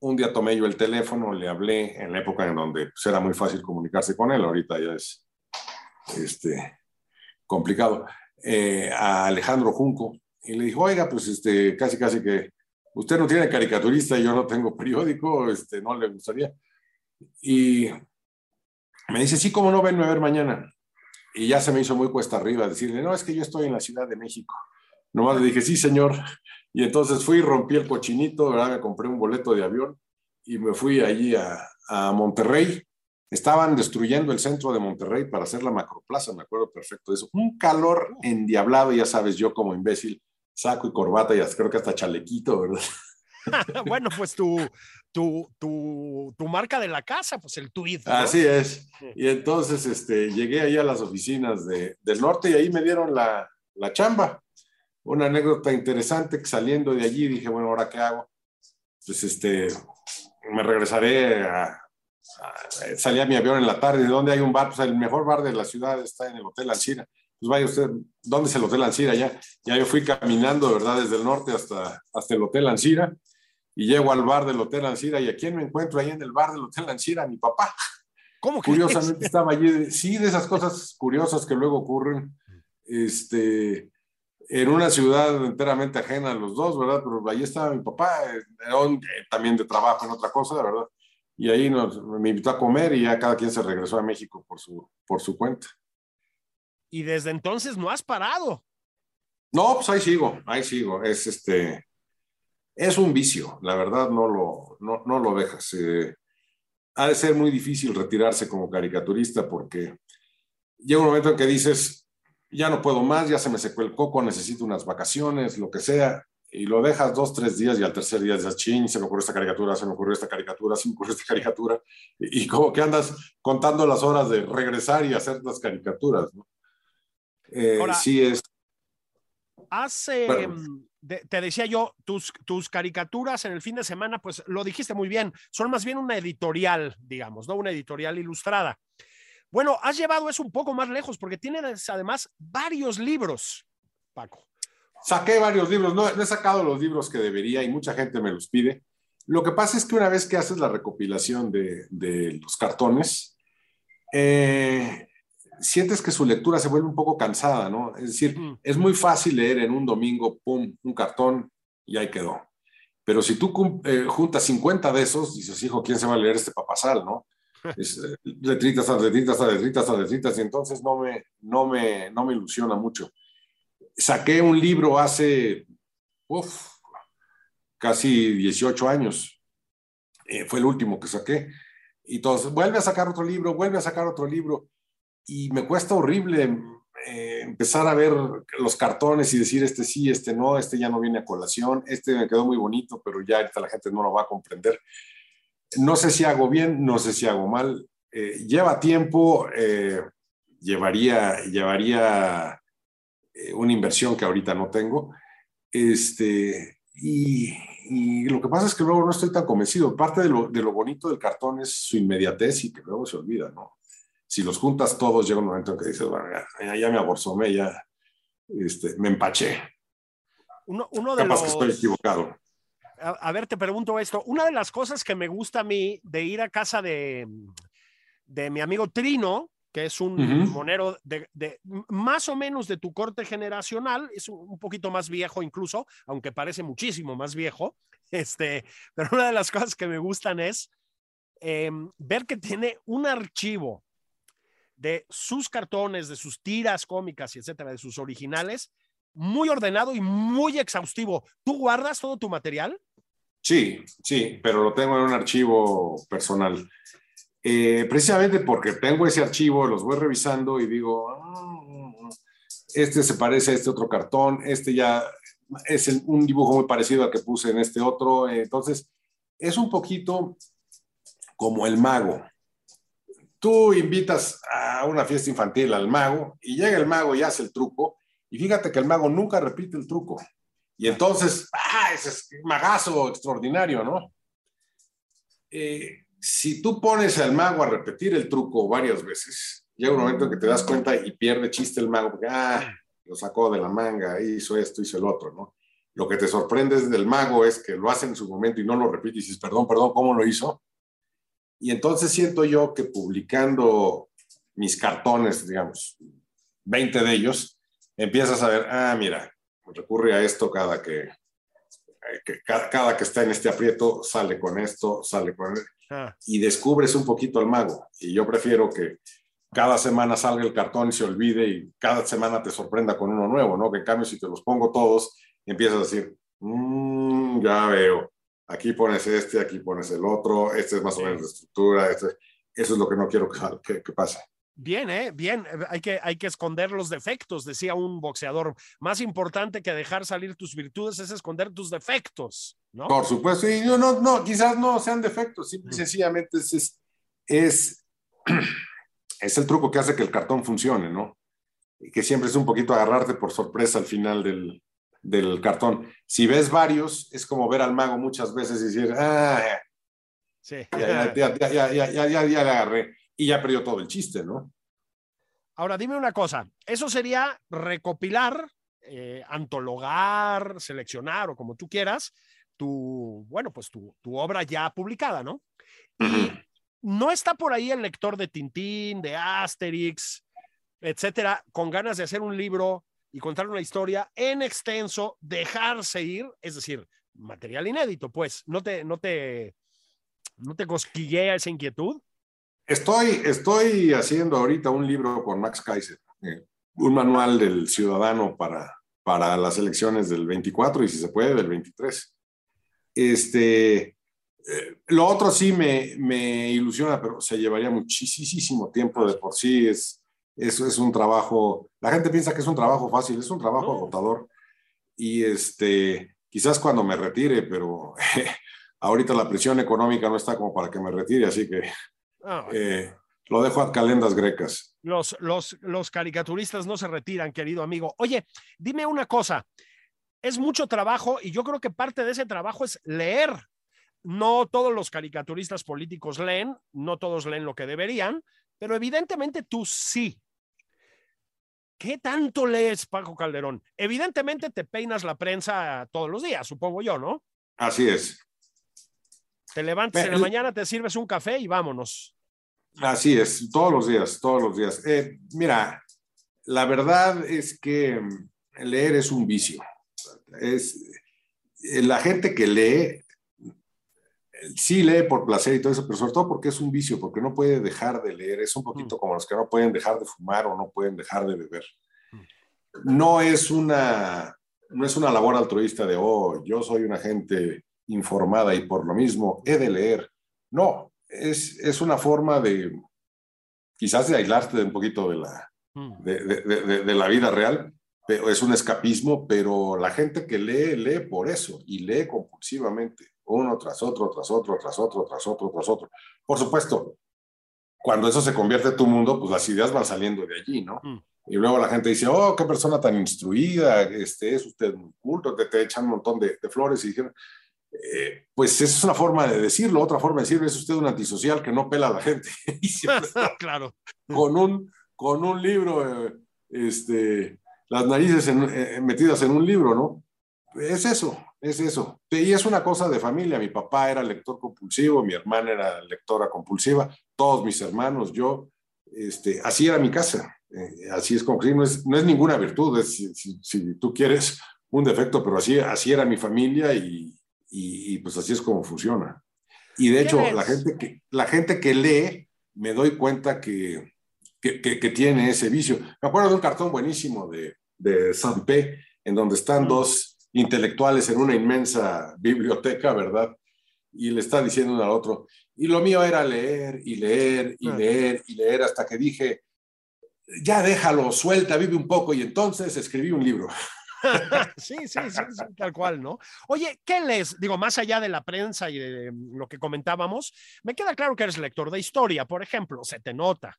un día tomé yo el teléfono, le hablé en la época en donde pues, era muy fácil comunicarse con él, ahorita ya es este, complicado, eh, a Alejandro Junco, y le dijo, oiga, pues este, casi, casi que usted no tiene caricaturista y yo no tengo periódico, este, no le gustaría. Y me dice, sí, ¿cómo no venme a ver mañana? Y ya se me hizo muy cuesta arriba decirle, no, es que yo estoy en la Ciudad de México. Nomás le dije, sí, señor. Y entonces fui, rompí el cochinito, ¿verdad? me compré un boleto de avión y me fui allí a, Monterrey. Estaban destruyendo el centro de Monterrey para hacer la macroplaza, me acuerdo perfecto de eso. Un calor endiablado, ya sabes, yo como imbécil, saco y corbata y creo que hasta chalequito, ¿verdad? bueno, pues tu, tu, tu, tu, marca de la casa, pues el tweet. ¿no? Así es. Y entonces este, llegué ahí a las oficinas de, del norte y ahí me dieron la, la chamba una anécdota interesante que saliendo de allí dije, bueno, ¿ahora qué hago? Pues este, me regresaré a, a, salí a mi avión en la tarde, ¿de dónde hay un bar? Pues el mejor bar de la ciudad está en el Hotel Alcira. Pues vaya usted, ¿dónde es el Hotel Alcira? Ya, ya yo fui caminando, ¿verdad? Desde el norte hasta, hasta el Hotel Alcira y llego al bar del Hotel Alcira y ¿a quién me encuentro ahí en el bar del Hotel Alcira? Mi papá. ¿Cómo que Curiosamente estaba allí. Sí, de esas cosas curiosas que luego ocurren. Este, en una ciudad enteramente ajena a los dos, ¿verdad? Pero ahí estaba mi papá, eh, también de trabajo en otra cosa, ¿verdad? Y ahí nos, me invitó a comer y ya cada quien se regresó a México por su, por su cuenta. Y desde entonces no has parado. No, pues ahí sigo, ahí sigo. Es este, Es un vicio, la verdad no lo, no, no lo dejas. Eh, ha de ser muy difícil retirarse como caricaturista porque llega un momento en que dices, ya no puedo más, ya se me secó el coco, necesito unas vacaciones, lo que sea, y lo dejas dos, tres días y al tercer día dices, ching, se me ocurrió esta caricatura, se me ocurrió esta caricatura, se me ocurrió esta caricatura, y, como que andas contando las horas de regresar y hacer las caricaturas, ¿no? Eh, sí es. Hace, te decía yo, tus, tus caricaturas en el fin de semana, pues lo dijiste muy bien, son más bien una editorial, digamos, ¿no? Una editorial ilustrada. Bueno, has llevado eso un poco más lejos porque tienes además varios libros, Paco. Saqué varios libros, no, he sacado los libros que debería y mucha gente me los pide. Lo que pasa es que una vez que haces la recopilación de, de los cartones, eh, sientes que su lectura se vuelve un poco cansada, ¿no? Es decir, es muy fácil leer en un domingo, pum, un cartón y ahí quedó. Pero si tú eh, juntas 50 de esos, dices, hijo, ¿quién se va a leer este papasal, no? Es, eh, letritas letritas letritas letritas y entonces no me, no me, no me ilusiona mucho. Saqué un libro hace, uf, casi 18 años. Eh, fue el último que saqué. Y entonces, vuelve a sacar otro libro, vuelve a sacar otro libro y me cuesta horrible eh, empezar a ver los cartones y decir este sí, este no, este ya no viene a colación, este me quedó muy bonito, pero ya ahorita la gente no lo va a comprender. No sé si hago bien, no sé si hago mal. Eh, lleva tiempo, eh, llevaría, llevaría una inversión que ahorita no tengo. Este, y, y, lo que pasa es que luego no estoy tan convencido. Parte de lo, de lo bonito del cartón es su inmediatez y que luego se olvida, ¿no? Si los juntas todos, llega un momento en que dices, bueno, ya, me aborzomé, ya este, me empaché. Uno, de Capaz que estoy equivocado. A, ver, te pregunto esto. Una de las cosas que me gusta a mí de ir a casa de, de mi amigo Trino, que es un monero de, de, más o menos de tu corte generacional, es un, poquito más viejo incluso, aunque parece muchísimo más viejo. Este, pero una de las cosas que me gustan es em, ver que tiene un archivo de sus cartones, de sus tiras cómicas y etcétera, de sus originales, muy ordenado y muy exhaustivo. ¿Tú guardas todo tu material? Sí, sí, pero lo tengo en un archivo personal. Eh, precisamente porque tengo ese archivo, los voy revisando y digo, ah, este se parece a este otro cartón, este ya es un dibujo muy parecido al que puse en este otro. entonces, es un poquito como el mago tú invitas a una fiesta infantil al mago y llega el mago y hace el truco y fíjate que el mago nunca repite el truco. Y entonces, ah, ese es magazo extraordinario, ¿no? Eh, si tú pones al mago a repetir el truco varias veces, llega un momento en que te das cuenta y pierde chiste el mago, porque, ah, lo sacó de la manga, hizo esto, hizo el otro, ¿no? Lo que te sorprende del mago es que lo hace en su momento y no lo repite y dices, perdón, perdón, ¿cómo lo hizo? Y entonces siento yo que publicando mis cartones, digamos, 20 de ellos, empiezas a ver, ah, mira, recurre a esto cada que, cada, que está en este aprieto, sale con esto, sale con... Ah. Y descubres un poquito al mago. Y yo prefiero que cada semana salga el cartón y se olvide y cada semana te sorprenda con uno nuevo, ¿no? Que en cambio si te los pongo todos, empiezas a decir, mmm, ya veo, aquí pones este, aquí pones el otro, este es más o menos la estructura, este, eso es lo que no quiero que, que, pase. Bien, ¿eh? bien, hay que, hay que esconder los defectos, decía un boxeador. Más importante que dejar salir tus virtudes es esconder tus defectos, ¿no? Por supuesto, y no, no, no quizás no sean defectos, simple y sencillamente es, es, es, el truco que hace que el cartón funcione, ¿no? Y que siempre es un poquito agarrarte por sorpresa al final del, del cartón. Si ves varios, es como ver al mago muchas veces y decir, ah, sí. ya, ya, ya, ya, ya, ya, le agarré. Y ya perdió todo el chiste, ¿no? Ahora, dime una cosa, eso sería recopilar, eh, antologar, seleccionar o como tú quieras, tu, bueno, pues tu, tu obra ya publicada, ¿no? Y no está por ahí el lector de Tintín, de Asterix, etcétera, con ganas de hacer un libro y contar una historia en extenso, dejarse ir, es decir, material inédito, pues, ¿no te, no te, no te cosquillea esa inquietud? Estoy, estoy haciendo ahorita un libro con Max Kaiser, eh, un manual del ciudadano para, para las elecciones del 24 y si se puede del 23. Este, eh, lo otro sí me, me, ilusiona, pero se llevaría muchísimo tiempo de por sí. Es, eso es un trabajo, la gente piensa que es un trabajo fácil, es un trabajo agotador. Y este, quizás cuando me retire, pero ahorita la presión económica no está como para que me retire, así que ah, eh, lo dejo a calendas grecas. Los, los, los caricaturistas no se retiran, querido amigo. Oye, dime una cosa, es mucho trabajo y yo creo que parte de ese trabajo es leer. No todos los caricaturistas políticos leen, no todos leen lo que deberían, pero evidentemente tú sí. ¿Qué tanto lees, Paco Calderón? Evidentemente te peinas la prensa todos los días, supongo yo, ¿no? Así es. Te levantas en la mañana, te sirves un café y vámonos. Así es, todos los días, todos los días. Eh, mira, la verdad es que leer es un vicio. Es, eh, la gente que lee, sí lee por placer y todo eso, pero sobre todo porque es un vicio, porque no puede dejar de leer. Es un poquito mm. como los que no pueden dejar de fumar o no pueden dejar de beber. Mm. No es una, no es una labor altruista de, oh, yo soy una gente informada y por lo mismo he de leer. No, es, es una forma de, quizás de aislarte de un poquito de la, mm. de, de, de, la vida real, es un escapismo, pero la gente que lee, lee por eso y lee compulsivamente, uno tras otro, tras otro, tras otro, tras otro, tras otro. Por supuesto, cuando eso se convierte en tu mundo, pues las ideas van saliendo de allí, ¿no? Mm. Y luego la gente dice, oh, qué persona tan instruida, este, es usted muy culto, te, te echan un montón de, de flores y dijeron, eh, pues esa es una forma de decirlo. Otra forma de decirlo es usted un antisocial que no pela a la gente. claro. Con un, con un libro, eh, este, las narices eh, metidas en un libro, ¿no? Es eso, es eso. Y es una cosa de familia. Mi papá era lector compulsivo, mi hermana era lectora compulsiva, todos mis hermanos, yo. Este, así era mi casa. así es como que no es, no es ninguna virtud, es, si, si, tú quieres un defecto, pero así, así era mi familia y, y, pues así es como funciona. Y de hecho, la gente, que, la gente que lee, me doy cuenta que, que, que, tiene ese vicio. Me acuerdo de un cartón buenísimo de, de P en donde están dos intelectuales en una inmensa biblioteca, ¿verdad? Y le está diciendo uno al otro. Y lo mío era leer y leer y leer y leer hasta que dije, ya déjalo, suelta, vive un poco. Y entonces escribí un libro. sí, sí, sí, tal cual, ¿no? Oye, ¿qué lees? Digo, más allá de la prensa y de lo que comentábamos, me queda claro que eres lector de historia, por ejemplo, se te nota.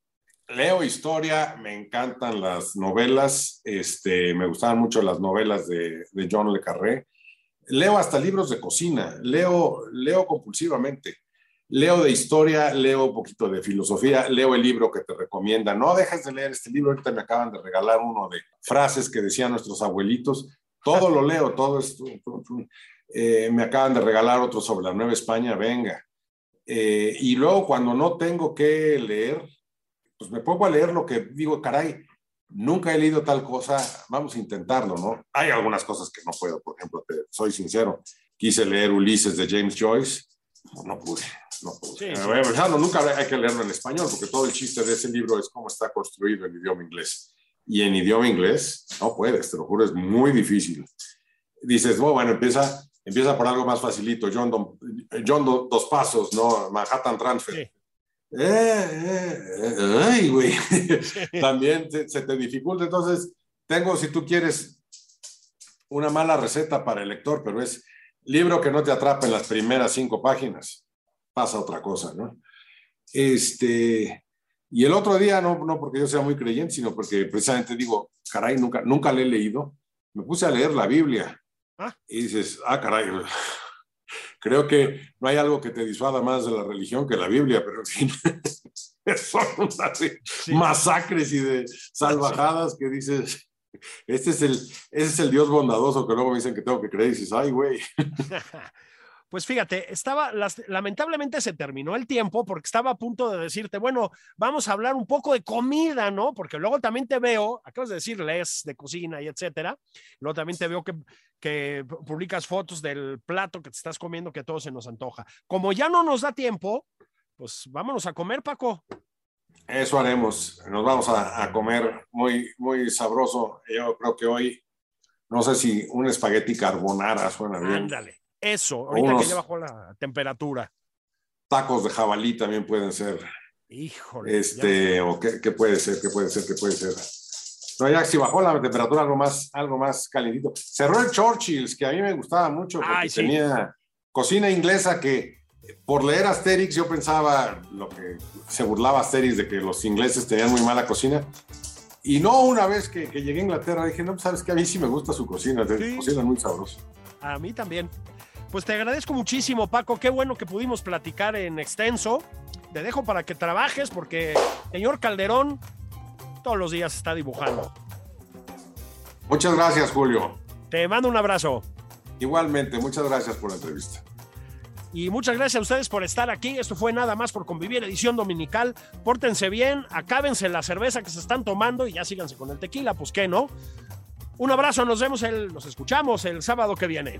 Leo historia, me encantan las novelas, este, me gustaban mucho las novelas de, John Le Carré. Leo hasta libros de cocina, leo, leo compulsivamente leo de historia, leo un poquito de filosofía, leo el libro que te recomienda. No dejes de leer este libro, ahorita me acaban de regalar uno de frases que decían nuestros abuelitos. Todo lo leo, todo esto. Eh, me acaban de regalar otro sobre la Nueva España, venga. Eh, y luego cuando no tengo que leer, pues me pongo a leer lo que digo, caray, nunca he leído tal cosa, vamos a intentarlo, ¿no? Hay algunas cosas que no puedo, por ejemplo, te, soy sincero, quise leer Ulises de James Joyce, no pude. No, nunca hay que leerlo en español, porque todo el chiste de ese libro es cómo está construido en idioma inglés. Y en idioma inglés no puedes, te lo juro, es muy difícil. Dices, bueno, empieza, empieza por algo más facilito, John, John Dos Pasos, ¿no? Manhattan Transfer. Eh, eh, eh, ay, güey. También se te dificulta. Entonces, tengo, si tú quieres, una mala receta para el lector, pero es libro que no te atrapa en las primeras cinco páginas pasa otra cosa, ¿no? Este, y el otro día, no, no porque yo sea muy creyente, sino porque precisamente digo, caray, nunca, nunca le he leído, me puse a leer la Biblia. Ah. Y dices, ah, caray, creo que no hay algo que te disuada más de la religión que la Biblia, pero en fin, son unas masacres y de salvajadas que dices, este es el, ese es el Dios bondadoso que luego me dicen que tengo que creer y dices, ay, güey. Pues fíjate, estaba, lamentablemente se terminó el tiempo porque estaba a punto de decirte, bueno, vamos a hablar un poco de comida, ¿no? Porque luego también te veo, acabas de decir, les de cocina y etcétera. Luego también te veo que, que publicas fotos del plato que te estás comiendo que todo se nos antoja. Como ya no nos da tiempo, pues vámonos a comer, Paco. Eso haremos. Nos vamos a, a comer muy, muy sabroso. Yo creo que hoy, no sé si un espagueti carbonara suena bien. Ándale Eso, ahorita que ya bajó la temperatura. Tacos de jabalí también pueden ser. Híjole. Este, o qué, qué, puede ser, qué puede ser, qué puede ser. No, ya si bajó la temperatura algo más, algo más calentito. Cerró el Churchill's, que a mí me gustaba mucho, porque tenía cocina inglesa que por leer Asterix yo pensaba lo que se burlaba Asterix de que los ingleses tenían muy mala cocina. Y no una vez que, llegué a Inglaterra dije, no, pues, sabes que a mí sí me gusta su cocina, sí. cocina muy sabrosa. A mí también. Pues te agradezco muchísimo, Paco. Qué bueno que pudimos platicar en extenso. Te dejo para que trabajes porque señor Calderón todos los días está dibujando. Muchas gracias, Julio. Te mando un abrazo. Igualmente, muchas gracias por la entrevista. Y muchas gracias a ustedes por estar aquí. Esto fue nada más por convivir, edición dominical. Pórtense bien, acábense la cerveza que se están tomando y ya síganse con el tequila, pues qué, ¿no? Un abrazo, nos vemos, el, nos escuchamos el sábado que viene.